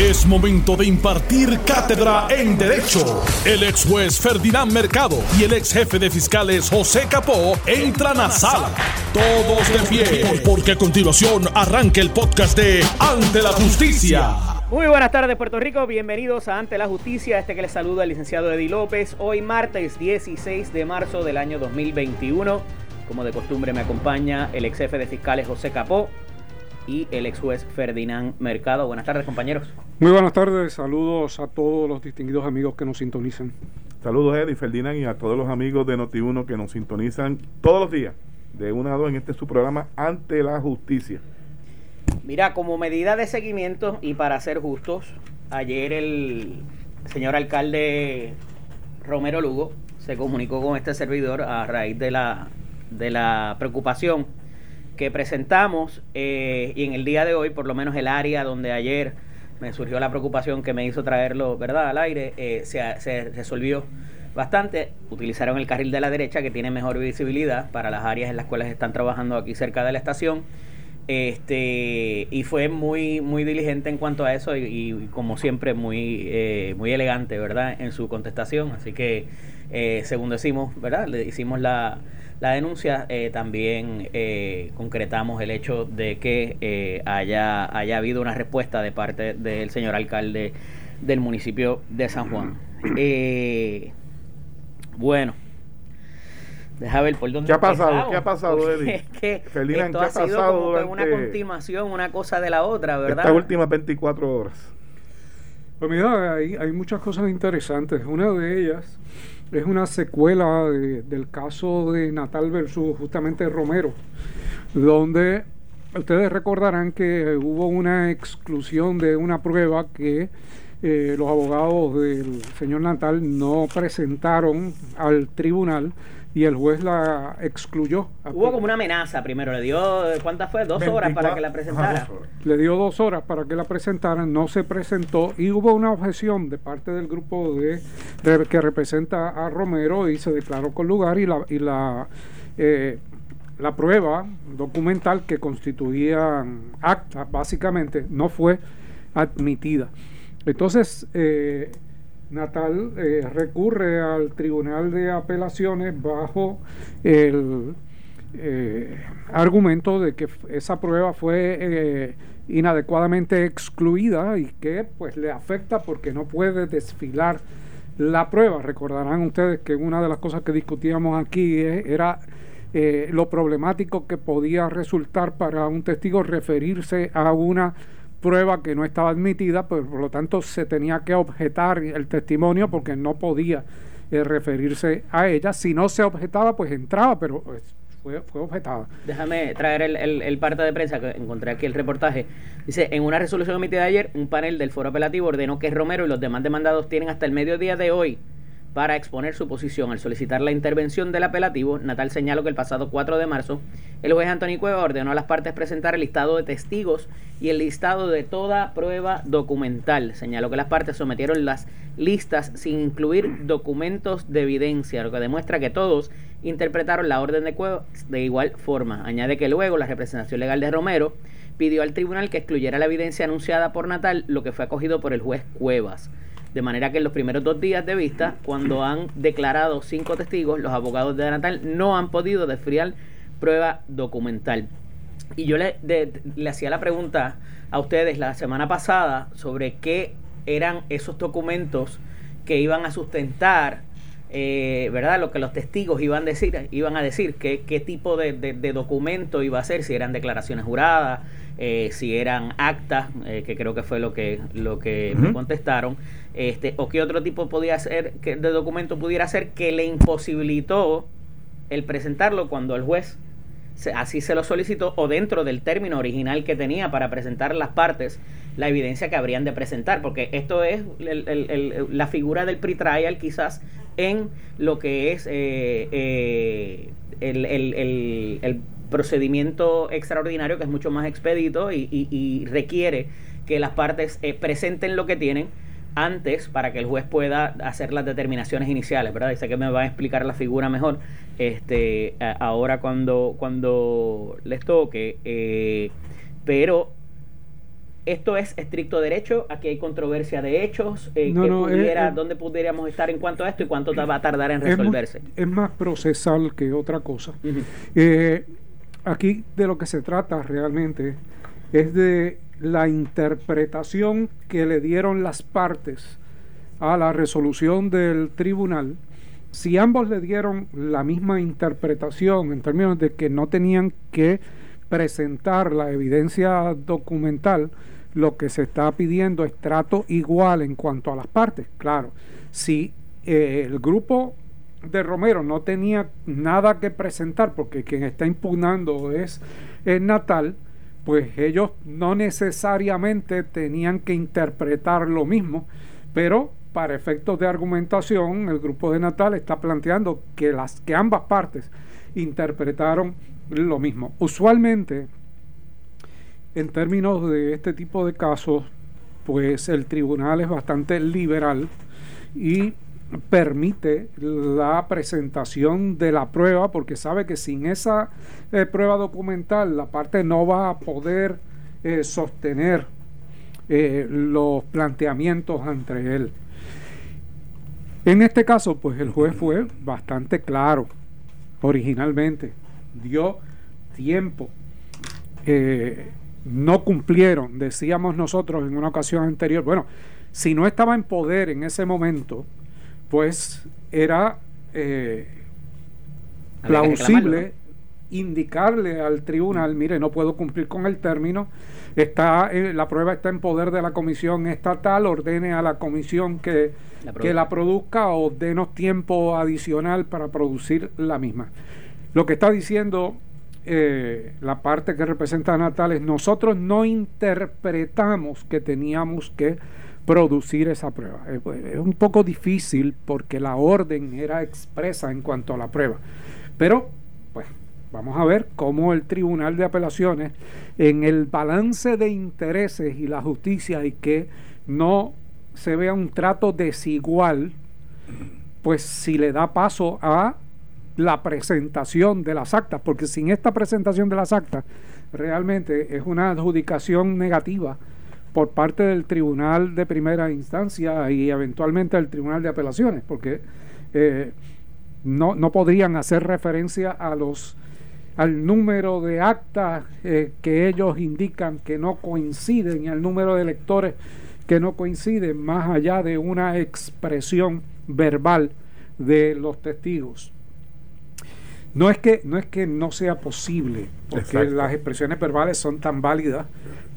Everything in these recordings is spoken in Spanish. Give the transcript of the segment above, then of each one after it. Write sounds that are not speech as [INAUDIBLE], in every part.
Es momento de impartir cátedra en Derecho. El ex juez Ferdinand Mercado y el ex jefe de fiscales José Capó entran a sala. Todos de pie, porque a continuación arranca el podcast de Ante la Justicia. Muy buenas tardes Puerto Rico, bienvenidos a Ante la Justicia, este que les saluda el licenciado Eddie López, hoy martes 16 de marzo del año 2021, como de costumbre me acompaña el ex jefe de fiscales José Capó y el ex juez Ferdinand Mercado. Buenas tardes compañeros. Muy buenas tardes, saludos a todos los distinguidos amigos que nos sintonizan. Saludos Eddie, Ferdinand y a todos los amigos de Noti1 que nos sintonizan todos los días, de una a dos en este su programa Ante la Justicia. Mira, como medida de seguimiento y para ser justos, ayer el señor alcalde Romero Lugo se comunicó con este servidor a raíz de la, de la preocupación que presentamos eh, y en el día de hoy, por lo menos el área donde ayer me surgió la preocupación que me hizo traerlo, ¿verdad?, al aire, eh, se, resolvió bastante. Utilizaron el carril de la derecha que tiene mejor visibilidad para las áreas en las cuales están trabajando aquí cerca de la estación. Este, y fue muy, muy diligente en cuanto a eso y, como siempre muy, eh, muy elegante, ¿verdad? En su contestación. Así que, eh, según decimos, ¿verdad? Le hicimos la, la denuncia, eh, también eh, concretamos el hecho de que eh, haya, haya habido una respuesta de parte del señor alcalde del municipio de San Juan. [CLEARS THROAT] bueno. Deja ver por dónde ¿Qué ha pasado? ¿Qué ha pasado, Eddie? Es que esto ha, sido como una continuación, una cosa de la otra, ¿verdad? Estas últimas 24 horas. Pues mira, hay, hay muchas cosas interesantes. Una de ellas es una secuela del caso de Natal versus justamente Romero, donde ustedes recordarán que hubo una exclusión de una prueba que eh, los abogados del señor Natal no presentaron al tribunal y el juez la excluyó. Hubo como una amenaza primero, le dio, ¿cuántas fue? Dos horas para que la presentara. le dio dos horas para que la presentaran, no se presentó y hubo una objeción de parte del grupo de, que representa a Romero y se declaró con lugar y la, y la eh, la prueba documental que constituía acta, básicamente, no fue admitida. Entonces, eh, Natal eh, recurre al Tribunal de Apelaciones bajo el eh, argumento de que esa prueba fue eh, inadecuadamente excluida y que pues le afecta porque no puede desfilar la prueba. Recordarán ustedes que una de las cosas que discutíamos aquí era lo problemático que podía resultar para un testigo referirse a una prueba que no estaba admitida, pues por lo tanto se tenía que objetar el testimonio porque no podía eh, referirse a ella. Si no se objetaba, pues entraba, pero pues, fue, fue, objetada. Déjame traer el, el, parte de prensa que encontré aquí el reportaje. Dice, en una resolución emitida ayer, un panel del foro apelativo ordenó que Romero y los demás demandados tienen hasta el mediodía de hoy para exponer su posición. Al solicitar la intervención del apelativo, Natal señaló que el pasado 4 de marzo, el juez Antonio Cueva ordenó a las partes presentar el listado de testigos y el listado de toda prueba documental. Señaló que las partes sometieron las listas sin incluir documentos de evidencia, lo que demuestra que todos interpretaron la orden de Cueva de igual forma. Añade que luego la representación legal de Romero pidió al tribunal que excluyera la evidencia anunciada por Natal, lo que fue acogido por el juez Cuevas. De manera que en los primeros dos días de vista, cuando han declarado cinco testigos, los abogados de Natal no han podido desfriar prueba documental. Y yo le, le hacía la pregunta a ustedes la semana pasada sobre qué eran esos documentos que iban a sustentar eh, ¿verdad? Lo que los testigos iban a decir, iban a decir qué, qué tipo de, documento iba a ser, si eran declaraciones juradas, eh, si eran actas, eh, que creo que fue lo que, lo que me contestaron, este, o qué otro tipo podía ser, que de documento pudiera ser que le imposibilitó el presentarlo cuando el juez así se lo solicitó o dentro del término original que tenía para presentar las partes la evidencia que habrían de presentar, porque esto es la figura del pre-trial quizás en lo que es eh, eh, el, procedimiento extraordinario que es mucho más expedito y, requiere que las partes eh, presenten lo que tienen antes para que el juez pueda hacer las determinaciones iniciales, ¿verdad? Dice que me va a explicar la figura mejor este ahora cuando, cuando les toque, pero esto es estricto derecho, aquí hay controversia de hechos, eh, No, no, eh, pudiera- eh, ¿dónde pudiéramos estar en cuanto a esto y cuánto va a tardar en resolverse? Es, más procesal que otra cosa. Eh, aquí de lo que se trata realmente es de la interpretación que le dieron las partes a la resolución del tribunal. Si ambos le dieron la misma interpretación en términos de que no tenían que presentar la evidencia documental, lo que se está pidiendo es trato igual en cuanto a las partes. Claro, si eh, el grupo de Romero no tenía nada que presentar porque quien está impugnando es el Natal, pues ellos no necesariamente tenían que interpretar lo mismo, pero para efectos de argumentación el grupo de Natal está planteando que las que ambas partes interpretaron lo mismo. Usualmente en términos de este tipo de casos, pues el tribunal es bastante liberal y permite la presentación de la prueba porque sabe que sin esa eh, prueba documental la parte no va a poder eh, sostener eh, los planteamientos entre él. En este caso, pues el juez fue bastante claro originalmente, dio tiempo, no cumplieron, decíamos nosotros en una ocasión anterior, bueno, si no estaba en poder en ese momento, pues era eh, plausible indicarle al tribunal, mire, no puedo cumplir con el término, está eh, la prueba está en poder de la comisión estatal, ordene a la comisión que La que la produzca o denos tiempo adicional para producir la misma. Lo que está diciendo eh, la parte que representa a Natal es nosotros no interpretamos que teníamos que producir esa prueba. Eh, pues, es un poco difícil porque la orden era expresa en cuanto a la prueba. Pero, pues, vamos a ver cómo el Tribunal de Apelaciones, en el balance de intereses y la justicia y que no se vea un trato desigual, pues si le da paso a la presentación de las actas, porque sin esta presentación de las actas, realmente es una adjudicación negativa por parte del tribunal de primera instancia y eventualmente del tribunal de apelaciones, porque eh, no, no podrían hacer referencia a los al número de actas eh, que ellos indican que no coinciden y al número de lectores que no coinciden más allá de una expresión verbal de los testigos. No es que no es que no sea posible, porque Exacto. las expresiones verbales son tan válidas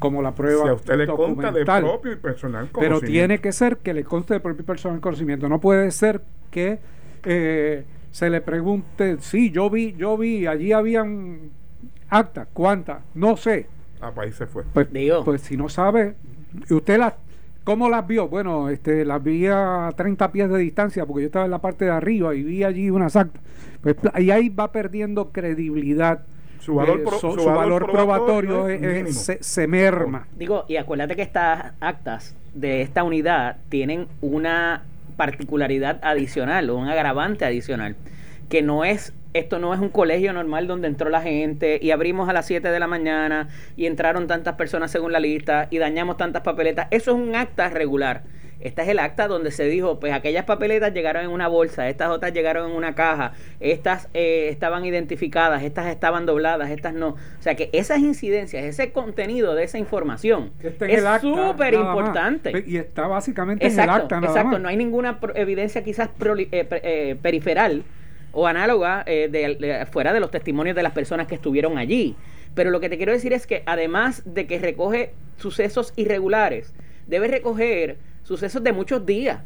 como la prueba Si a usted le consta de documental. propio y personal Pero conocimiento. tiene que ser que le conste de propio y personal conocimiento. No puede ser que eh, se le pregunte, sí, yo vi, yo vi, allí habían actas, ¿cuántas? No sé. Ah, pues ahí se fue. Pues, Digo. pues si no sabe, ¿y usted las, cómo las vio? Bueno, este, las vi a 30 pies de distancia porque yo estaba en la parte de arriba y vi allí unas actas. Pues y ahí va perdiendo credibilidad. Su valor eh, pro- su su valor valor probatorio probatorio es mínimo. se, se merma. Digo, y acuérdate que estas actas de esta unidad tienen una particularidad adicional o un agravante adicional, que no es, esto no es un colegio normal donde entró la gente y abrimos a las 7 de la mañana y entraron tantas personas según la lista y dañamos tantas papeletas. Eso es un acta regular. Esta es el acta donde se dijo, pues aquellas papeletas llegaron en una bolsa, estas otras llegaron en una caja, estas eh, estaban identificadas, estas estaban dobladas, estas no. O sea que esas incidencias, ese contenido de esa información es súper importante. Y está básicamente en el Exacto, acta nada exacto. más. No hay ninguna pro- evidencia quizás proli- eh, eh, periferal o análoga eh, de, de- fuera de los testimonios de las personas que estuvieron allí. Pero lo que te quiero decir es que además de que recoge sucesos irregulares, debe recoger sucesos de muchos días.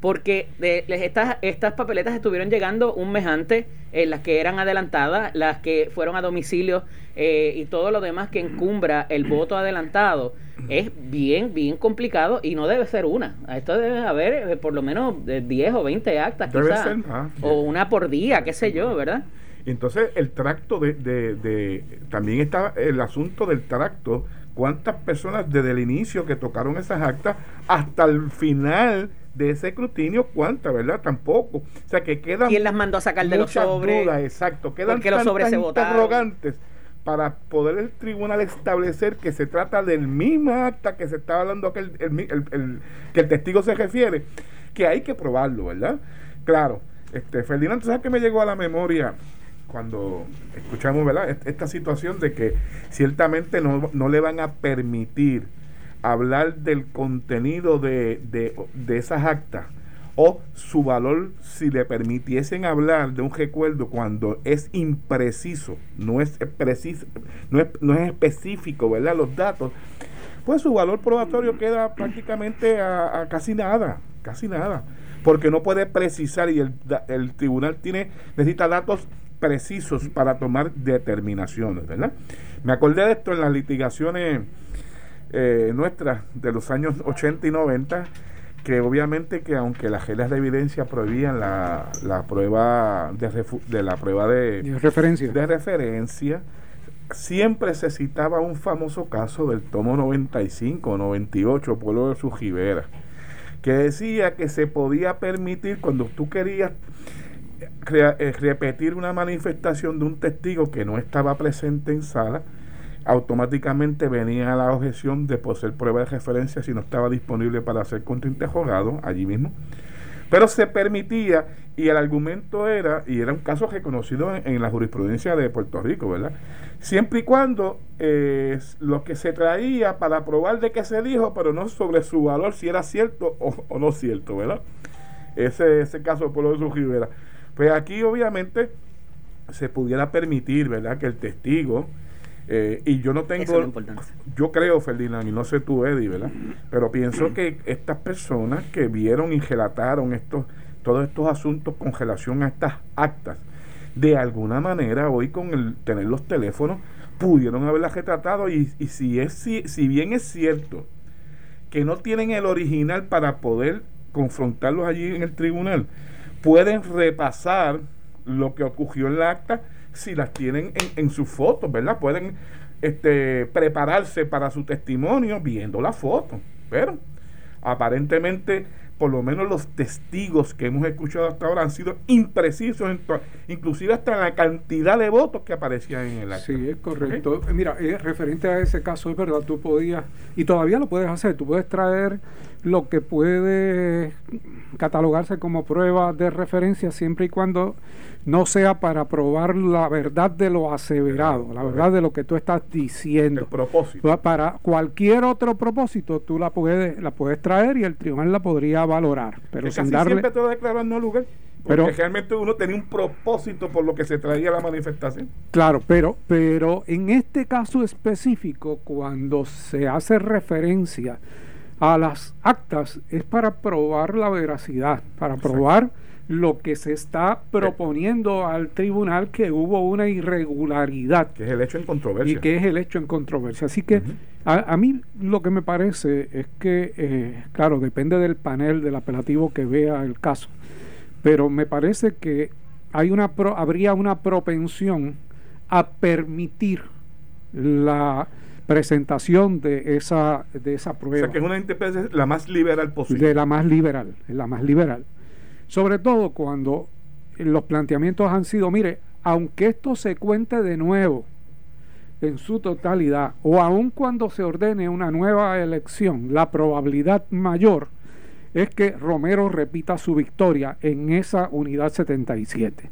Porque de, estas, estas papeletas estuvieron llegando un mes antes, eh, las que eran adelantadas, las que fueron a domicilio eh, y todo lo demás que encumbra el voto adelantado. Es bien, bien complicado y no debe ser una. Esto debe haber eh, por lo menos de 10 o 20 actas, Debe quizás. ser más. O una por día, qué sé yo, ¿verdad? Entonces, el tracto de, de, de- También está el asunto del tracto. ¿Cuántas personas desde el inicio que tocaron esas actas hasta el final de ese escrutinio? ¿Cuántas, verdad? Tampoco. O sea, que quedan ¿Quién las mandó a sacar de los sobres? dudas, exacto. Quedan ¿Por qué los sobres votaron? interrogantes para poder el tribunal establecer que se trata del mismo acta que se estaba hablando que el, que el testigo se refiere, que hay que probarlo, ¿verdad? Claro, este, Ferdinand, ¿sabes qué me llegó a la memoria cuando escuchamos ¿verdad? esta situación de que ciertamente no, no le van a permitir hablar del contenido de, de, de esas actas o su valor si le permitiesen hablar de un recuerdo cuando es impreciso, no es preciso, no es, no es específico, ¿verdad? Los datos, pues su valor probatorio queda prácticamente a, casi nada, casi nada, porque no puede precisar y el, el tribunal tiene necesita datos precisos para tomar determinaciones, ¿verdad? Me acordé de esto en las litigaciones eh, nuestras de los años 80 y 90 que obviamente que aunque las reglas de evidencia prohibían la, la prueba de, de la prueba de, referencia. de referencia siempre se citaba un famoso caso del tomo 95 o 98 pueblo de Sujibera que decía que se podía permitir cuando tú querías eh, repetir una manifestación de un testigo que no estaba presente en sala automáticamente venía la objeción de poseer prueba de referencia si no estaba disponible para ser contrainterrogado allí mismo. Pero se permitía y el argumento era, y era un caso reconocido en, la jurisprudencia de Puerto Rico, ¿verdad? Siempre y cuando eh, lo que se traía para probar de qué se dijo, pero no sobre su valor, si era cierto o, no cierto, ¿verdad? Ese, ese caso de Pueblo de su Rivera. Pues aquí obviamente se pudiera permitir, ¿verdad? Que el testigo eh, y yo no tengo. yo creo, Ferdinand, y no sé tú, Eddie, ¿verdad? Pero pienso que estas personas que vieron y relataron estos, todos estos asuntos con relación a estas actas, de alguna manera, hoy con el tener los teléfonos, pudieron haberlas retratado. Y, y si, es, si, si bien es cierto que no tienen el original para poder confrontarlos allí en el tribunal, pueden repasar lo que ocurrió en la acta si las tienen en, en sus fotos, ¿verdad? Pueden este, prepararse para su testimonio viendo la foto. Pero aparentemente, por lo menos los testigos que hemos escuchado hasta ahora han sido imprecisos, inclusive hasta la cantidad de votos que aparecían en el acta. Sí, es correcto. Mira, eh, referente a ese caso, es verdad, tú podías, y todavía lo puedes hacer, tú puedes traer lo que puede catalogarse como prueba de referencia siempre y cuando no sea para probar la verdad de lo aseverado, la verdad de lo que tú estás diciendo. El propósito. Para cualquier otro propósito tú la puedes la puedes traer y el tribunal la podría valorar, pero sin darle siempre te lo no lugar. Porque pero, realmente uno tenía un propósito por lo que se traía la manifestación. Claro, pero, pero en este caso específico, cuando se hace referencia a las actas, es para probar la veracidad, para probar lo que se está proponiendo al tribunal que hubo una irregularidad. Que es el hecho en controversia. Y que es el hecho en controversia. Así que a, mí lo que me parece es que, eh, claro, depende del panel del apelativo que vea el caso, pero me parece que hay una habría una propensión a permitir la presentación de esa de esa prueba. O sea que es una interpretación la más liberal posible. De la más liberal, la más liberal. Sobre todo cuando los planteamientos han sido, mire, aunque esto se cuente de nuevo en su totalidad, o aun cuando se ordene una nueva elección, la probabilidad mayor es que Romero repita su victoria en esa unidad 77.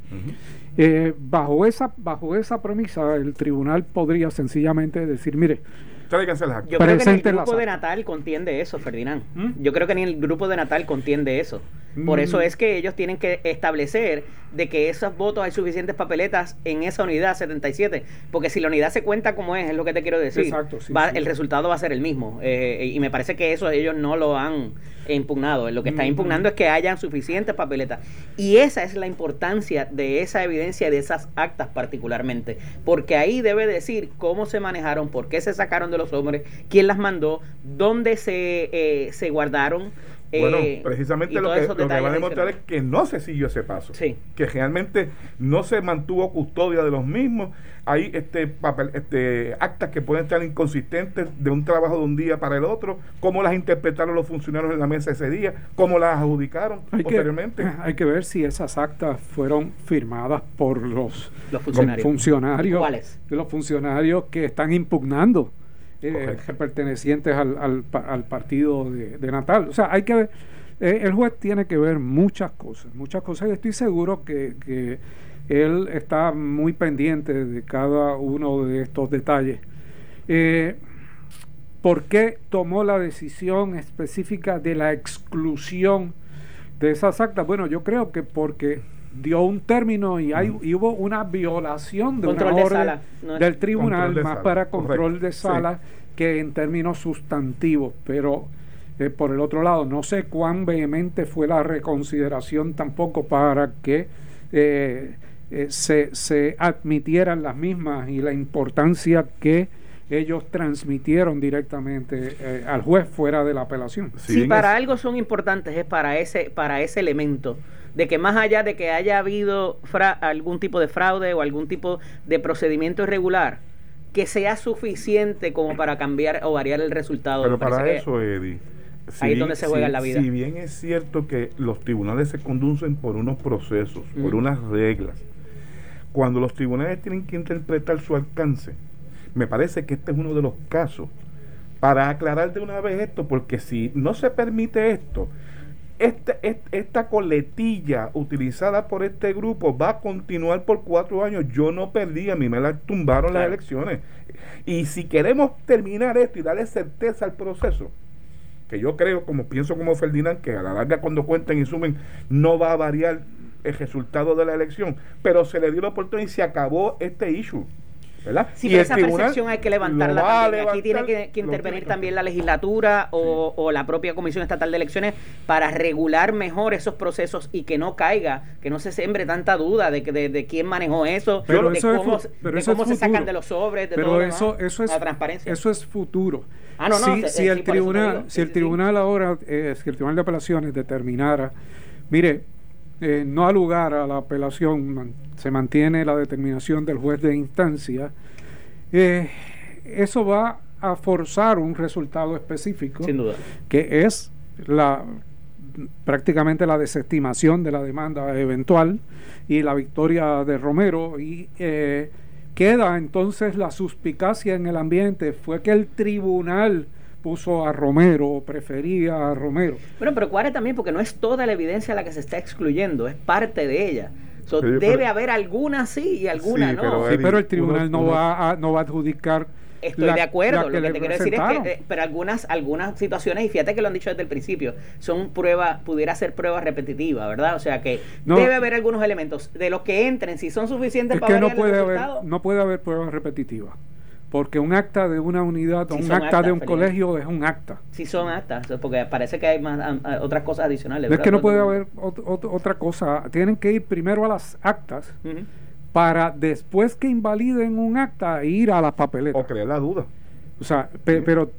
Eh, bajo, esa, bajo esa premisa, el tribunal podría sencillamente decir, mire, yo creo que ni el grupo de Natal contiende eso, Ferdinand. ¿Mm? Yo creo que ni el grupo de Natal contiende eso. Por eso mm. es que ellos tienen que establecer de que esos votos hay suficientes papeletas en esa unidad 77. Porque si la unidad se cuenta como es, es lo que te quiero decir, el resultado va a ser el mismo. Eh, y me parece que eso ellos no lo han impugnado. Lo que están impugnando es que hayan suficientes papeletas. Y esa es la importancia de esa evidencia, de esas actas particularmente. Porque ahí debe decir cómo se manejaron, por qué se sacaron de los hombres, quién las mandó, dónde se, eh, se guardaron Bueno, Eh, precisamente y lo que, lo que va a demostrar es que no se siguió ese paso. Sí. Que realmente no se mantuvo custodia de los mismos. Hay este papel, este actas que pueden estar inconsistentes de un trabajo de un día para el otro. Cómo las interpretaron los funcionarios en la mesa ese día. Cómo las adjudicaron Hay que, posteriormente. [CLEARS THROAT] hay que ver si esas actas fueron firmadas por los Los funcionarios. funcionarios, ¿Cuáles? de los funcionarios que están impugnando, eh, pertenecientes al, al pa- al partido de, de Natal. O sea, hay que ver, eh, el juez tiene que ver muchas cosas, muchas cosas, y estoy seguro que, que él está muy pendiente de cada uno de estos detalles. Eh, ¿Por qué tomó la decisión específica de la exclusión de esas actas? Bueno, yo creo que porque dio un término y, hay, y hubo una violación de Control una de orden sala, no es- del tribunal, de más sala, para control correcto, de sí. sala que en términos sustantivos. Pero eh, por el otro lado, no sé cuán vehemente fue la reconsideración tampoco para que eh, eh, se, se admitieran las mismas y la importancia que ellos transmitieron directamente eh, al juez fuera de la apelación. Si bien para es- algo son importantes es para ese para ese elemento de que más allá de que haya habido fra- algún tipo de fraude o algún tipo de procedimiento irregular que sea suficiente como para cambiar o variar el resultado Pero para eso, Eddie. Ahí es donde se juega la vida. Si bien es cierto que los tribunales se conducen por unos procesos, por unas reglas, cuando los tribunales tienen que interpretar su alcance, me parece que este es uno de los casos para aclarar de una vez esto, porque si no se permite esto, este, est- esta coletilla utilizada por este grupo va a continuar por cuatro años. Yo no perdí, a mí me la tumbaron las elecciones. Y si queremos terminar esto y darle certeza al proceso, que yo creo, como pienso como Ferdinand, que a la larga cuando cuenten y sumen no va a variar el resultado de la elección, pero se le dio la oportunidad y se acabó este issue. ¿Verdad? Sí, Y pero esa percepción hay que levantarla también. Aquí tiene levantar, que, intervenir también la legislatura o, o la propia Comisión Estatal de Elecciones para regular mejor esos procesos y que no caiga, que no se sembre tanta duda de, que, de, de quién manejó eso, Pero de eso es cómo, pero de eso es cómo se sacan futuro. de los sobres, de pero todo eso, demás, eso es la transparencia. eso es futuro. Ah, no, no, si, se- si sí, el tribunal, si el tribunal ahora, eh, si el tribunal de apelaciones determinara, mire, eh, no ha lugar a la apelación, man- se mantiene la determinación del juez de instancia, eh, eso va a forzar un resultado específico Sin duda. que es la prácticamente la desestimación de la demanda eventual y la victoria de Romero. Y eh, queda entonces la suspicacia en el ambiente. Fue que el tribunal puso a Romero prefería a Romero Bueno, pero cuare también porque no es toda la evidencia la que se está excluyendo, es parte de ella. So, Sí, debe pero- haber alguna sí y alguna Sí, no. pero sí, Eddie, pero el tribunal uno- no uno- va a, no va a adjudicar Estoy la- de acuerdo, lo que te quiero decir es que, eh, pero algunas, algunas situaciones, y fíjate que lo han dicho desde el principio, son pruebas, pudiera ser pruebas repetitivas, ¿verdad? O sea que No. debe haber algunos elementos de los que entren, si son suficientes es para que no variar el puede haber no puede haber pruebas repetitivas porque un acta de una unidad o Sí, un acta actas, de un colegio es un acta Si son actas, porque parece que hay más, a- a- otras cosas adicionales. No es que no puede haber ot- ot- otra cosa. Tienen que ir primero a las actas para después que invaliden un acta ir a las papeletas. o crear la duda. O sea, pe- pero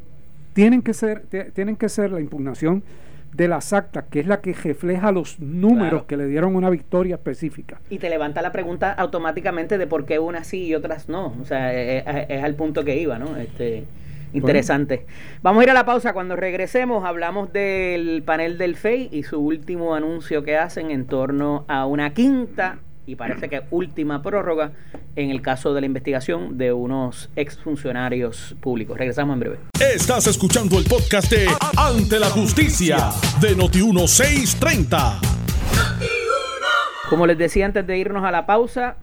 tienen que ser tienen que ser la impugnación de las actas, que es la que refleja los números Claro. que le dieron una victoria específica. Y te levanta la pregunta automáticamente de por qué unas sí y otras no. O sea, es, es- es al punto que iba, ¿no? Este, interesante. Vamos a ir a la pausa. Cuando regresemos, hablamos del panel del FEI y su último anuncio que hacen en torno a una quinta y parece que última prórroga en el caso de la investigación de unos exfuncionarios públicos. Regresamos en breve. Estás escuchando el podcast de Ante la Justicia de Noti1630. Como les decía antes de irnos a la pausa,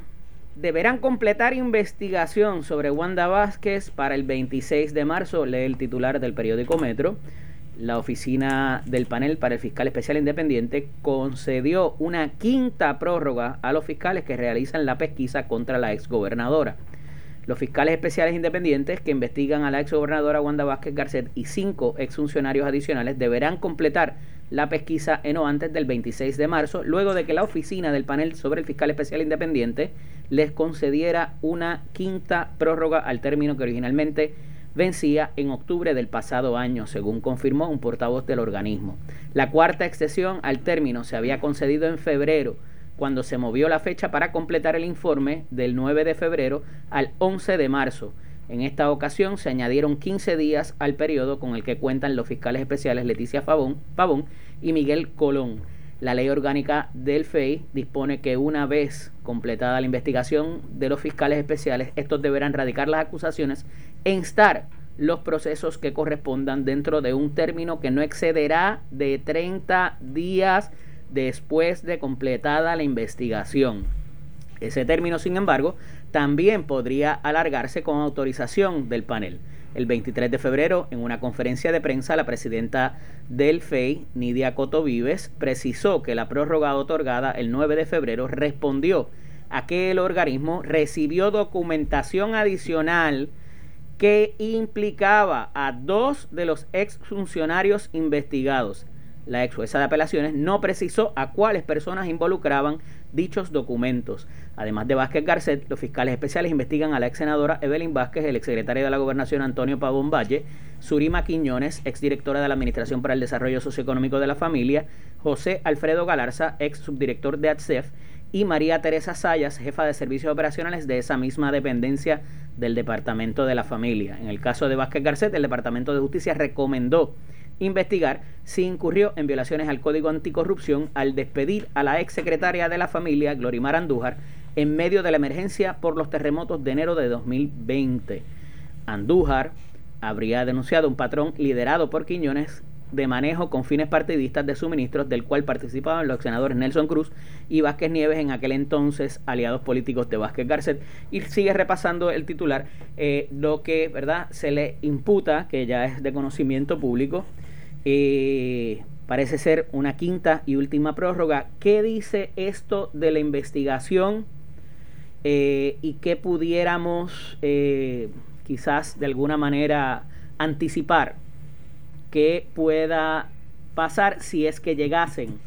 deberán completar investigación sobre Wanda Vázquez para el 26 de marzo, lee el titular del periódico Metro. La oficina del panel para el fiscal especial independiente concedió una quinta prórroga a los fiscales que realizan la pesquisa contra la exgobernadora. Los fiscales especiales independientes que investigan a la exgobernadora Wanda Vázquez Garcet y cinco exfuncionarios adicionales deberán completar la pesquisa en o antes del 26 de marzo, luego de que la oficina del panel sobre el fiscal especial independiente les concediera una quinta prórroga al término que originalmente vencía en octubre del pasado año, según confirmó un portavoz del organismo. La cuarta extensión al término se había concedido en febrero, cuando se movió la fecha para completar el informe del 9 de febrero al 11 de marzo. En esta ocasión se añadieron 15 días al periodo con el que cuentan los fiscales especiales Leticia Pavón, Pavón y Miguel Colón. La ley orgánica del FEI dispone que una vez completada la investigación de los fiscales especiales, estos deberán radicar las acusaciones e instar los procesos que correspondan dentro de un término que no excederá de 30 días después de completada la investigación. Ese término, sin embargo, también podría alargarse con autorización del panel. El 23 de febrero, en una conferencia de prensa, la presidenta del FEI, Nidia Coto Vives, precisó que la prórroga otorgada el 9 de febrero respondió a que el organismo recibió documentación adicional que implicaba a dos de los exfuncionarios investigados. La ex jueza de apelaciones no precisó a cuáles personas involucraban dichos documentos. Además de Vázquez Garcet, los fiscales especiales investigan a la ex senadora Evelyn Vázquez, el exsecretario de la Gobernación Antonio Pavón Valle, Surima Quiñones, exdirectora de la Administración para el Desarrollo Socioeconómico de la Familia, José Alfredo Galarza, ex subdirector de ATSEF, y María Teresa Sayas, jefa de servicios operacionales de esa misma dependencia del Departamento de la Familia. En el caso de Vázquez Garcet, el Departamento de Justicia recomendó investigar si incurrió en violaciones al Código Anticorrupción al despedir a la ex secretaria de la familia, Glorimar Andújar, en medio de la emergencia por los terremotos de enero de 2020. Andújar habría denunciado un patrón liderado por Quiñones de manejo con fines partidistas de suministros del cual participaban los senadores Nelson Cruz y Vázquez Nieves en aquel entonces aliados políticos de Vázquez Garcet y sigue repasando el titular eh, lo que verdad se le imputa que ya es de conocimiento público eh, parece ser una quinta y última prórroga. ¿Qué dice esto de la investigación eh, y qué pudiéramos eh, quizás de alguna manera anticipar que pueda pasar si es que llegasen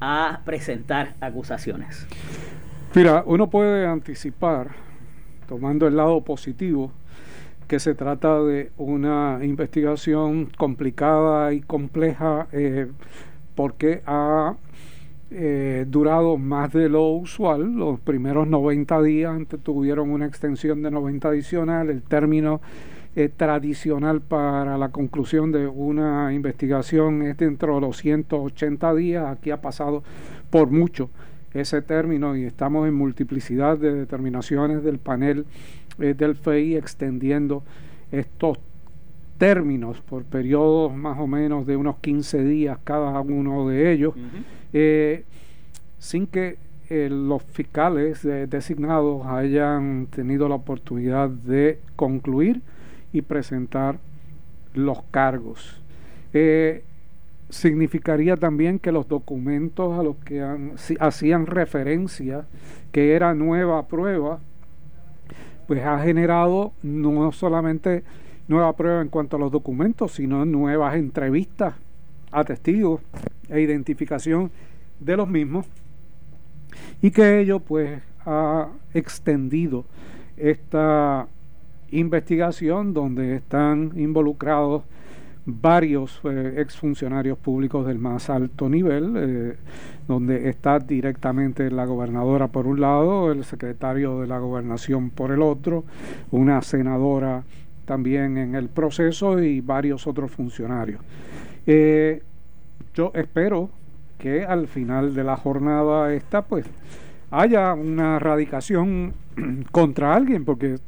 a presentar acusaciones? Mira, uno puede anticipar, tomando el lado positivo, que se trata de una investigación complicada y compleja eh, porque ha eh, durado más de lo usual. Los primeros 90 días tuvieron una extensión de 90 adicional. El término eh, tradicional para la conclusión de una investigación es dentro de los 180 días. Aquí ha pasado por mucho ese término y estamos en multiplicidad de determinaciones del panel del FEI extendiendo estos términos por periodos más o menos de unos 15 días cada uno de ellos, eh, sin que eh, los fiscales designados hayan tenido la oportunidad de concluir y presentar los cargos. Eh, significaría también que los documentos a los que hacían referencia, que era nueva prueba, pues ha generado no solamente nueva prueba en cuanto a los documentos, sino nuevas entrevistas a testigos e identificación de los mismos y que ello pues ha extendido esta investigación donde están involucrados varios eh, exfuncionarios públicos del más alto nivel, eh, donde está directamente la gobernadora por un lado, el secretario de la gobernación por el otro, una senadora también en el proceso y varios otros funcionarios. Eh, yo espero que al final de la jornada esta, pues, haya una radicación [CLEARS THROAT] contra alguien, porque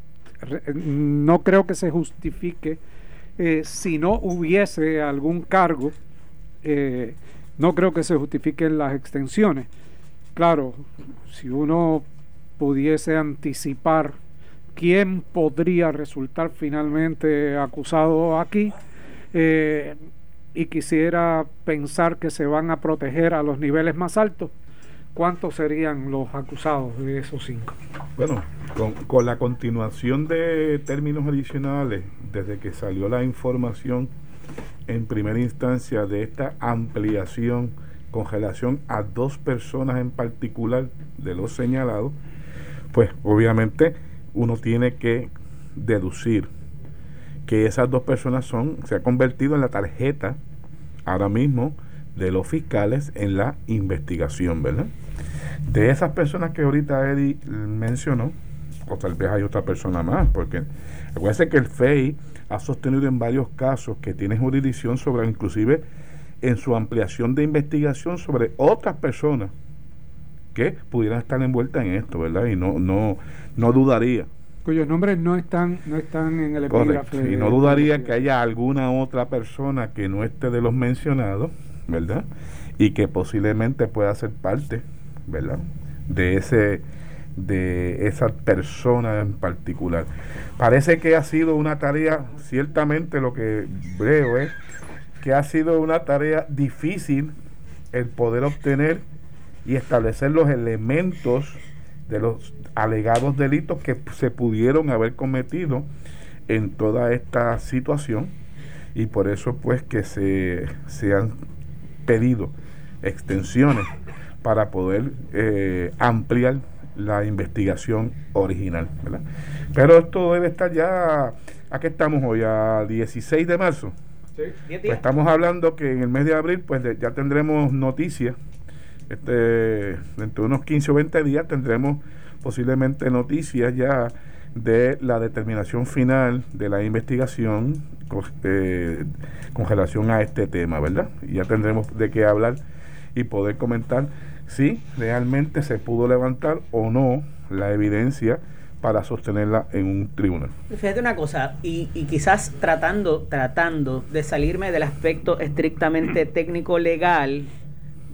no creo que se justifique eh, si no hubiese algún cargo, eh, no creo que se justifiquen las extensiones. Claro, si uno pudiese anticipar quién podría resultar finalmente acusado aquí, eh, y quisiera pensar que se van a proteger a los niveles más altos, ¿cuántos serían los acusados de esos cinco? Bueno, con, la continuación de términos adicionales, desde que salió la información en primera instancia de esta ampliación con relación a dos personas en particular de los señalados, pues obviamente uno tiene que deducir que esas dos personas son, se ha convertido en la tarjeta ahora mismo de los fiscales en la investigación, ¿verdad? De esas personas que ahorita Eddie mencionó, o tal vez hay otra persona más, porque acuérdense que el FEI ha sostenido en varios casos que tiene jurisdicción sobre, inclusive en su ampliación de investigación sobre otras personas que pudieran estar envueltas en esto, ¿verdad? Y no, no, no dudaría. Cuyos nombres no están, no están en el epígrafe. Y no dudaría que haya alguna otra persona que no esté de los mencionados, ¿verdad? Y que posiblemente pueda ser parte, ¿verdad? De ese de esa persona en particular. Parece que ha sido una tarea, ciertamente lo que veo es que ha sido una tarea difícil el poder obtener y establecer los elementos de los alegados delitos que se pudieron haber cometido en toda esta situación y por eso pues que se, se han pedido extensiones para poder eh, ampliar la investigación original. Pero esto debe estar ya, aquí estamos hoy, a 16 de marzo. Pues estamos hablando que en el mes de abril pues ya tendremos noticias. Este, dentro de unos 15 o 20 días tendremos posiblemente noticias ya de la determinación final de la investigación eh, con relación a este tema, ¿verdad? Y ya tendremos de qué hablar y poder comentar si realmente se pudo levantar o no la evidencia para sostenerla en un tribunal. Fíjate una cosa, y, y, quizás tratando, tratando de salirme del aspecto estrictamente [CLEARS THROAT] técnico legal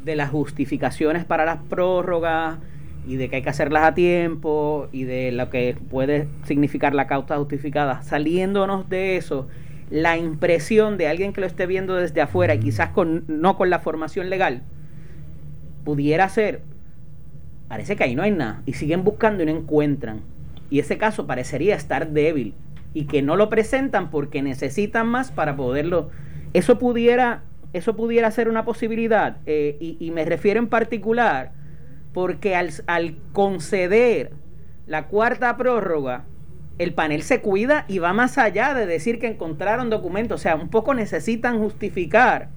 de las justificaciones para las prórrogas y de que hay que hacerlas a tiempo y de lo que puede significar la causa justificada, saliéndonos de eso, la impresión de alguien que lo esté viendo desde afuera y quizás con, no con la formación legal, pudiera ser, parece que ahí no hay nada y siguen buscando y no encuentran y ese caso parecería estar débil y que no lo presentan porque necesitan más para poderlo. Eso pudiera, eso pudiera ser una posibilidad eh, y, me refiero en particular porque al, al conceder la cuarta prórroga, el panel se cuida y va más allá de decir que encontraron documentos, o sea, un poco necesitan justificar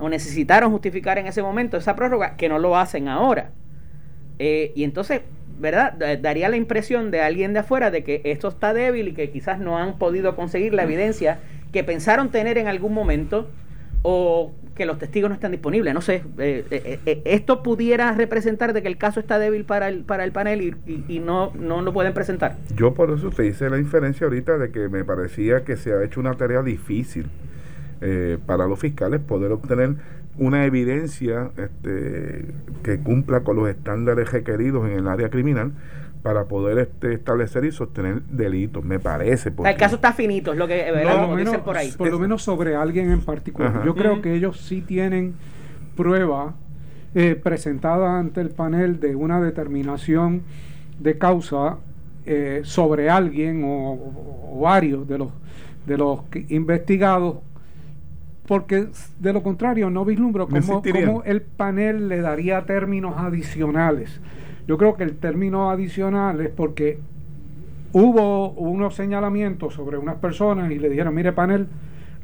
o necesitaron justificar en ese momento esa prórroga que no lo hacen ahora. Eh, y entonces ¿verdad? Daría la impresión de alguien de afuera de que esto está débil y que quizás no han podido conseguir la evidencia que pensaron tener en algún momento o que los testigos no están disponibles. No sé, eh, eh, esto pudiera representar de que el caso está débil para el, para el panel y, no, no lo pueden presentar. Yo por eso te hice la inferencia ahorita de que me parecía que se ha hecho una tarea difícil para los fiscales poder obtener una evidencia este, que cumpla con los estándares requeridos en el área criminal para poder este, establecer y sostener delitos, me parece. el caso está finito, es lo que dicen por ahí. Por lo menos sobre alguien en particular. Yo creo que ellos sí tienen prueba eh, presentada ante el panel de una determinación de causa eh, sobre alguien o, o, varios de los de los investigados porque de lo contrario no vislumbro cómo, cómo, el panel le daría términos adicionales. Yo creo que el término adicional es porque hubo unos señalamientos sobre unas personas y le dijeron, mire panel,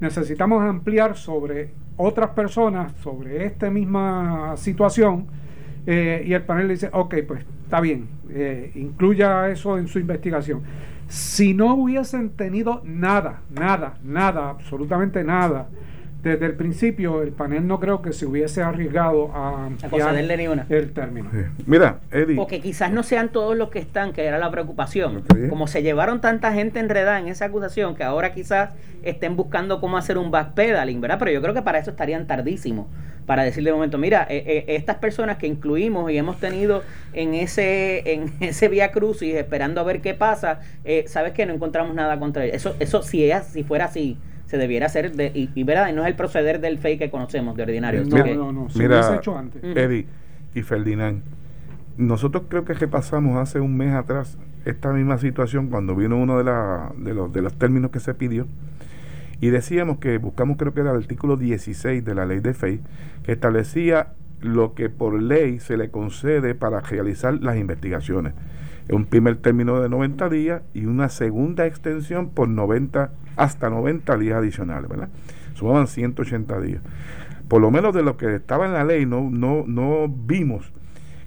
necesitamos ampliar sobre otras personas, sobre esta misma situación, eh, y el panel dice, ok, pues está bien, eh, incluya eso en su investigación. Si no hubiesen tenido nada, nada, nada, absolutamente nada, desde el principio el panel no creo que se hubiese arriesgado a, concederle ni una. el término. Mira, Eddie. O que quizás no sean todos los que están, que era la preocupación. Como se llevaron tanta gente enredada en esa acusación, que ahora quizás estén buscando cómo hacer un backpedaling, ¿verdad? Pero yo creo que para eso estarían tardísimos. Para decirle de momento, mira, eh, eh, estas personas que incluimos y hemos tenido en ese en [LAUGHS] ese vía crucis esperando a ver qué pasa, eh, sabes que no encontramos nada contra ellos. Eso, eso si, es, si fuera así, se debiera hacer de, y, verdad no es el proceder del FEI que conocemos de ordinario no, no, no, mira hecho antes. Eddie y Ferdinand nosotros creo que repasamos hace un mes atrás esta misma situación cuando vino uno de, la, de, los, de los términos que se pidió y decíamos que buscamos creo que era el artículo 16 de la ley de FEI que establecía lo que por ley se le concede para realizar las investigaciones un primer término de 90 días y una segunda extensión por 90 hasta 90 días adicionales, ¿verdad? Sumaban 180 días. Por lo menos de lo que estaba en la ley, no, no, no vimos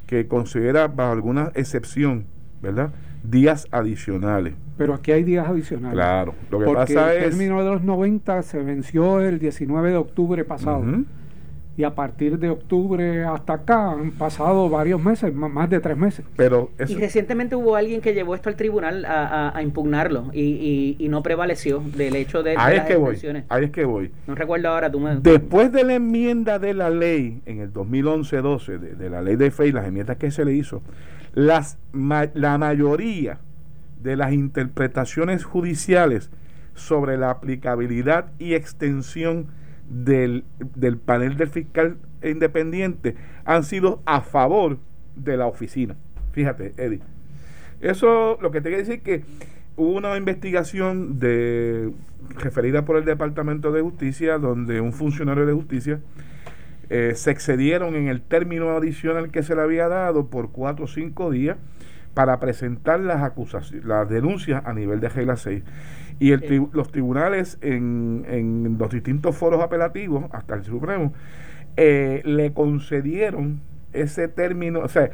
que considera bajo alguna excepción, ¿verdad? Días adicionales. Pero aquí hay días adicionales. Claro, lo que pasa es... El término de los 90 se venció el 19 de octubre pasado y a partir de octubre hasta acá han pasado varios meses, más de tres meses. Pero Y recientemente hubo alguien que llevó esto al tribunal a, impugnarlo y, y, no prevaleció del hecho de, ahí es que voy, ahí es que voy. No recuerdo ahora, tú me... Después de la enmienda de la ley en el 2011-12, de, la ley de fe y las enmiendas que se le hizo, las, la mayoría de las interpretaciones judiciales sobre la aplicabilidad y extensión del, del panel del fiscal independiente han sido a favor de la oficina. Fíjate, Eddie. Eso lo que te quiere decir que hubo una investigación de referida por el Departamento de Justicia donde un funcionario de justicia eh, se excedieron en el término adicional que se le había dado por cuatro o cinco días para presentar las acusaciones, las denuncias a nivel de regla 6 y el los tribunales en, en, los distintos foros apelativos, hasta el Supremo, eh, le concedieron ese término, o sea,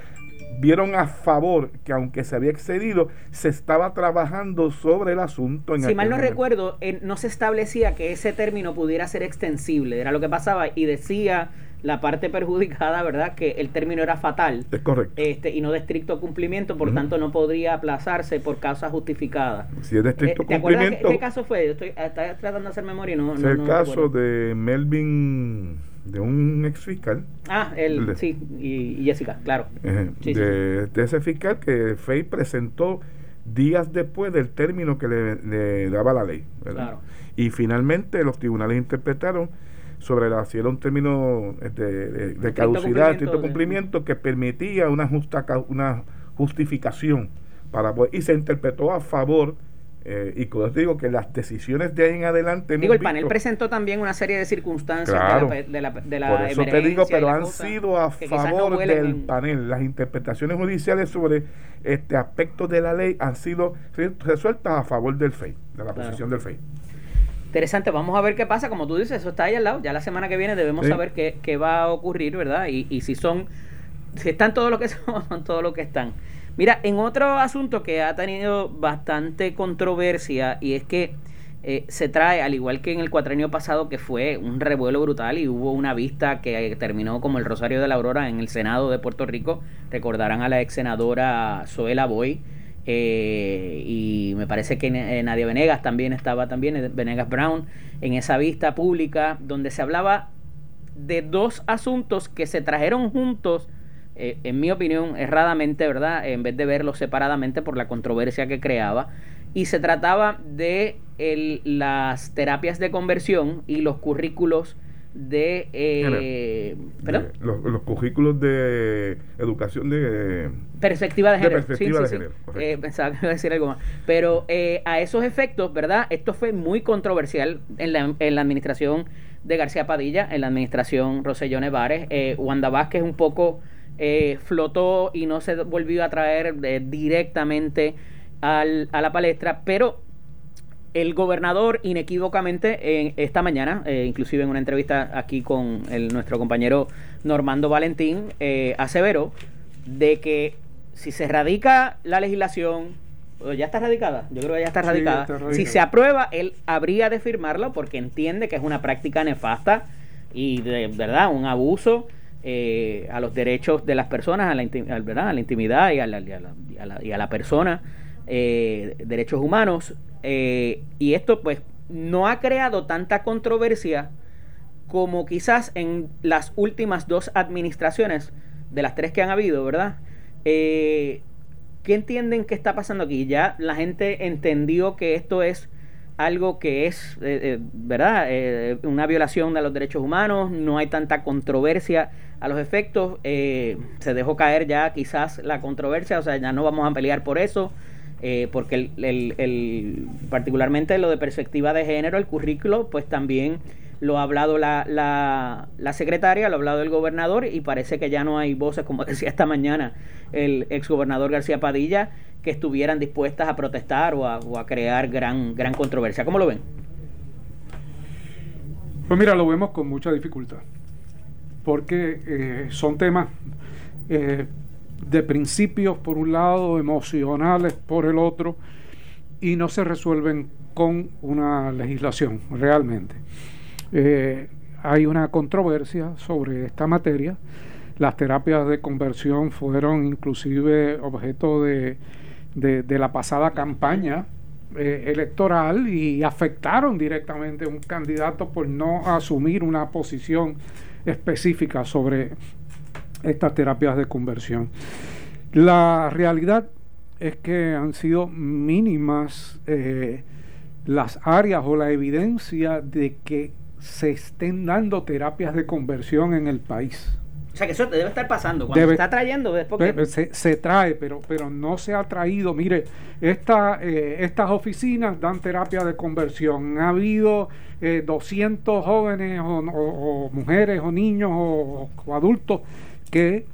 vieron a favor que aunque se había excedido, se estaba trabajando sobre el asunto. En si mal no recuerdo, eh, no se establecía que ese término pudiera ser extensible, era lo que pasaba, y decía la parte perjudicada, ¿verdad? Que el término era fatal. Es correcto. Este, y no de estricto cumplimiento, por tanto no podría aplazarse por causa justificada. Si es de estricto eh, ¿te cumplimiento. ¿Qué, caso fue? estoy tratando de hacer memoria y no. Es el caso de Melvin, de un ex fiscal. Ah, él, sí, y, Jessica, claro. de, ese fiscal que FEI presentó días después del término que le, daba la ley. Claro. Y finalmente los tribunales interpretaron sobre la si era un término este, de, de, caducidad, estricto cumplimiento que permitía una justa una justificación para y se interpretó a favor eh, y como te digo que las decisiones de ahí en adelante digo el panel presentó también una serie de circunstancias de la, de la, por eso te digo pero han sido a favor del panel. Las interpretaciones judiciales sobre este aspecto de la ley han sido resueltas a favor del FEI de la posición del FEI Interesante, vamos a ver qué pasa, como tú dices, eso está ahí al lado, ya la semana que viene debemos saber qué, qué, va a ocurrir, ¿verdad? Y, y si son, si están todo lo que [LAUGHS] son, son todo lo que están. Mira, en otro asunto que ha tenido bastante controversia y es que eh, se trae, al igual que en el cuatrenio pasado, que fue un revuelo brutal y hubo una vista que terminó como el Rosario de la Aurora en el Senado de Puerto Rico. Recordarán a la ex senadora Zoela Boy, eh, y me parece que eh, Nadia Venegas también estaba también, eh, Venegas Brown, en esa vista pública donde se hablaba de dos asuntos que se trajeron juntos, en mi opinión, erradamente, ¿verdad? En vez de verlos separadamente por la controversia que creaba. Y se trataba de las terapias de conversión y los currículos de, eh, los, currículos de educación de perspectiva de género. Eh, pensaba [LAUGHS] que iba a decir algo más. Pero eh, a esos efectos, ¿verdad? Esto fue muy controversial en la, en la administración de García Padilla, en la administración Rosellón Nevares. Eh, Wanda Vázquez un poco eh, flotó y no se volvió a traer directamente al, a la palestra, pero el gobernador inequívocamente en esta mañana, eh, inclusive en una entrevista aquí con el, nuestro compañero Normando Valentín, eh, aseveró de que si se radica la legislación, ya está radicada, yo creo que ya está radicada, si se aprueba, él habría de firmarlo porque entiende que es una práctica nefasta y de verdad un abuso eh, a los derechos de las personas, a la, ¿verdad? A la intimidad y a la, y a la persona, derechos humanos eh, y esto pues no ha creado tanta controversia como quizás en las últimas dos administraciones, de las tres que han habido, ¿verdad? Eh, ¿Qué entienden que está pasando aquí? Ya la gente entendió que esto es algo que es, eh, ¿verdad? una violación de los derechos humanos, no hay tanta controversia a los efectos, se dejó caer ya quizás la controversia, o sea, ya no vamos a pelear por eso. Eh, porque el, el, particularmente lo de perspectiva de género, el currículo, pues también lo ha hablado la, la, la, secretaria, lo ha hablado el gobernador y parece que ya no hay voces, como [LAUGHS] decía esta mañana el exgobernador García Padilla, que estuvieran dispuestas a protestar o a, o a crear gran, gran controversia. ¿Cómo lo ven? Pues mira, lo vemos con mucha dificultad, porque eh, son temas eh, de principios por un lado, emocionales por el otro, y no se resuelven con una legislación realmente. Eh, hay una controversia sobre esta materia. Las terapias de conversión fueron inclusive objeto de, de, la pasada campaña eh, electoral y afectaron directamente a un candidato por no asumir una posición específica sobre estas terapias de conversión. La realidad es que han sido mínimas eh, las áreas o la evidencia de que se estén dando terapias de conversión en el país. O sea que eso debe estar pasando. Cuando se está trayendo, después se, se, trae, pero, pero no se ha traído. Mire, esta, eh, estas oficinas dan terapia de conversión. Ha habido 200 eh, jóvenes o, mujeres o niños o, adultos que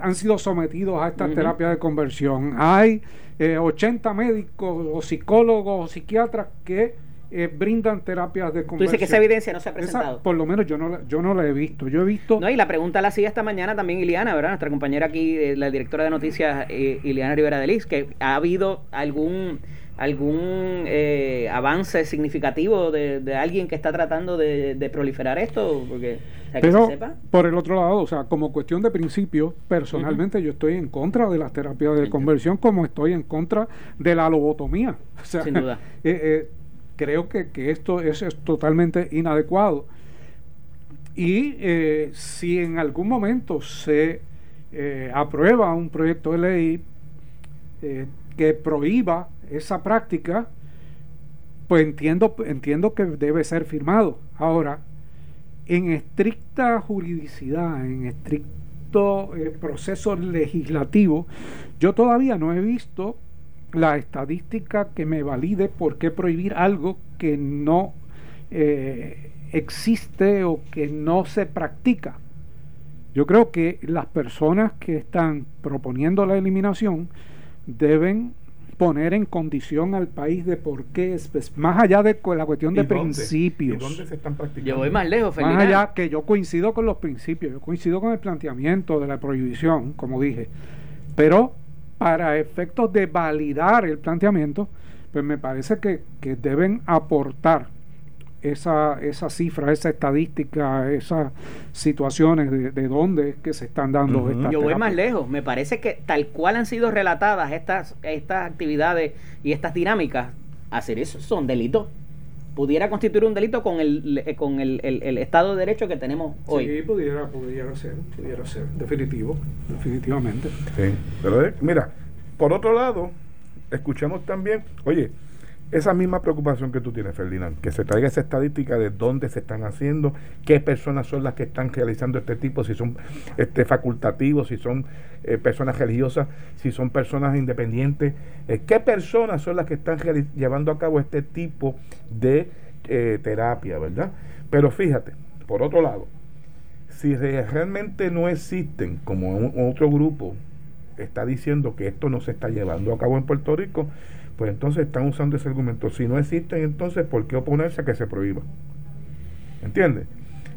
han sido sometidos a esta terapia de conversión. Hay 80 eh, médicos o psicólogos o psiquiatras que eh, brindan terapias de conversión. Tú dices que esa evidencia no se ha presentado. por lo menos yo no, la, yo no la he visto. Yo he visto... No, y la pregunta la hacía esta mañana también Iliana, ¿verdad? Nuestra compañera aquí, eh, la directora de noticias, eh, Iliana Rivera de Liz, que ha habido algún algún avance significativo de, alguien que está tratando de, proliferar esto? Porque, Pero, por el otro lado, o sea, como cuestión de principio, personalmente yo estoy en contra de las terapias de conversión como estoy en contra de la lobotomía. [LAUGHS] Sin duda. [LAUGHS] creo que, esto es, totalmente inadecuado. Y eh, si en algún momento se eh, aprueba un proyecto de ley eh, que prohíba esa práctica, pues entiendo, entiendo que debe ser firmado. Ahora, en estricta juridicidad, en estricto proceso legislativo, yo todavía no he visto la estadística que me valide por qué prohibir algo que no eh, existe o que no se practica. Yo creo que las personas que están proponiendo la eliminación deben poner en condición al país de por qué es pues, más allá de la cuestión de principios. dónde se están practicando? Yo voy más lejos, Más allá que yo coincido con los principios, yo coincido con el planteamiento de la prohibición, como dije, pero para efectos de validar el planteamiento, pues me parece que, deben aportar esa, esa cifra, esa estadística, esas situaciones de, de dónde es que se están dando estas Yo voy más lejos, me parece que tal cual han sido relatadas estas, estas actividades y estas dinámicas, hacer eso son delitos. Pudiera constituir un delito con el con el, el, Estado de Derecho que tenemos hoy. Sí, pudiera, pudiera ser, pudiera ser, definitivo, definitivamente. Sí, pero eh, mira, por otro lado, escuchamos también, oye, esa misma preocupación que tú tienes, Ferdinand, que se traiga esa estadística de dónde se están haciendo, qué personas son las que están realizando este tipo, si son este, facultativos, si son eh, personas religiosas, si son personas independientes, eh, qué personas son las que están llevando a cabo este tipo de eh, terapia, ¿verdad? Pero fíjate, por otro lado, si realmente no existen, como otro grupo está diciendo que esto no se está llevando a cabo en Puerto Rico, pues entonces están usando ese argumento. Si no existen, entonces, ¿por qué oponerse a que se prohíba? ¿Entiendes?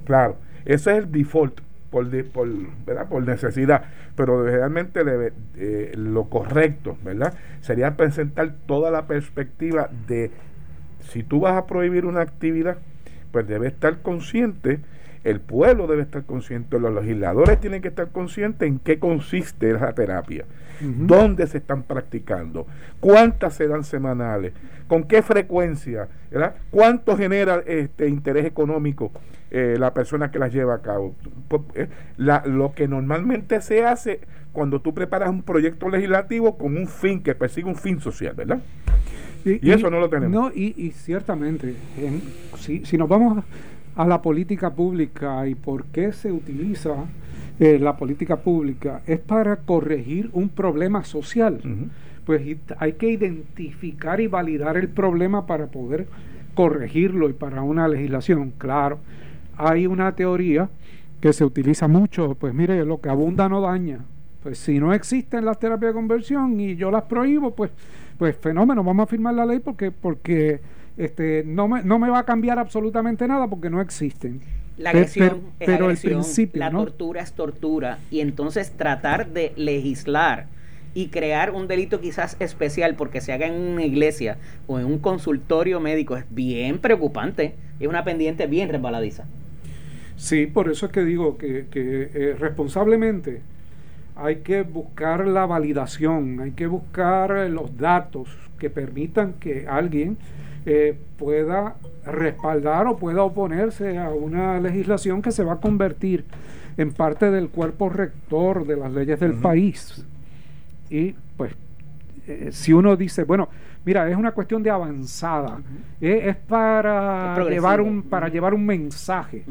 Claro, ese es el default por, por, ¿verdad? por necesidad, pero realmente debe, eh, lo correcto ¿verdad? sería presentar toda la perspectiva de si tú vas a prohibir una actividad, pues debe estar consciente el pueblo debe estar consciente, los legisladores tienen que estar conscientes en qué consiste la terapia, dónde se están practicando, cuántas serán semanales, con qué frecuencia, ¿verdad? cuánto genera este interés económico eh, la persona que las lleva a cabo. Pues, eh, lo que normalmente se hace cuando tú preparas un proyecto legislativo con un fin que persigue un fin social, ¿verdad? Y, eso no lo tenemos. No, y, ciertamente, si, si nos vamos a la política pública y por qué se utiliza eh, la política pública es para corregir un problema social. Pues hay que identificar y validar el problema para poder corregirlo y para una legislación, claro. hay una teoría que se utiliza mucho, pues mire, lo que abunda no daña. Pues si no existen las terapias de conversión y yo las prohíbo, pues, pues fenómeno, vamos a firmar la ley porque, porque este, no, me, no me va a cambiar absolutamente nada porque no existen. La agresión es agresión, la tortura es tortura y entonces tratar de legislar y crear un delito quizás especial porque se haga en una iglesia o en un consultorio médico es bien preocupante, es una pendiente bien resbaladiza. Sí, por eso es que digo que, eh, responsablemente hay que buscar la validación, hay que buscar los datos que permitan que alguien eh, pueda respaldar o pueda oponerse a una legislación que se va a convertir en parte del cuerpo rector de las leyes del país. Y pues, eh, si uno dice, bueno, mira, es una cuestión de avanzada, es para, llevar un, para llevar un mensaje.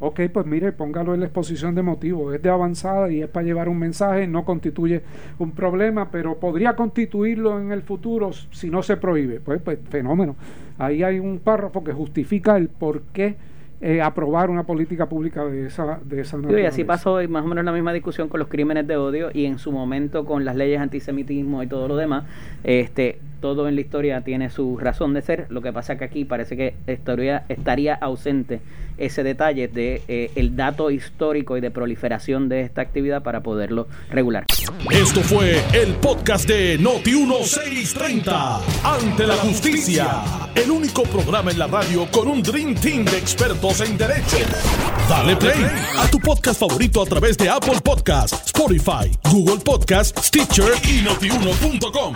Ok, pues mire, póngalo en la exposición de motivos. Es de avanzada y es para llevar un mensaje, no constituye un problema, pero podría constituirlo en el futuro si no se prohíbe. Pues, pues fenómeno. Ahí hay un párrafo que justifica el por qué eh, aprobar una política pública de esa, de esa Y así pasó más o menos la misma discusión con los crímenes de odio y en su momento con las leyes antisemitismo y todo lo demás. Este, todo en la historia tiene su razón de ser. Lo que pasa que aquí parece que estaría, estaría ausente ese detalle de eh, el dato histórico y de proliferación de esta actividad para poderlo regular. Esto fue el podcast de Noti 1630. Ante la justicia, el único programa en la radio con un dream team de expertos en derecho. Dale play a tu podcast favorito a través de Apple Podcasts, Spotify, Google Podcasts, Stitcher y notiuno.com.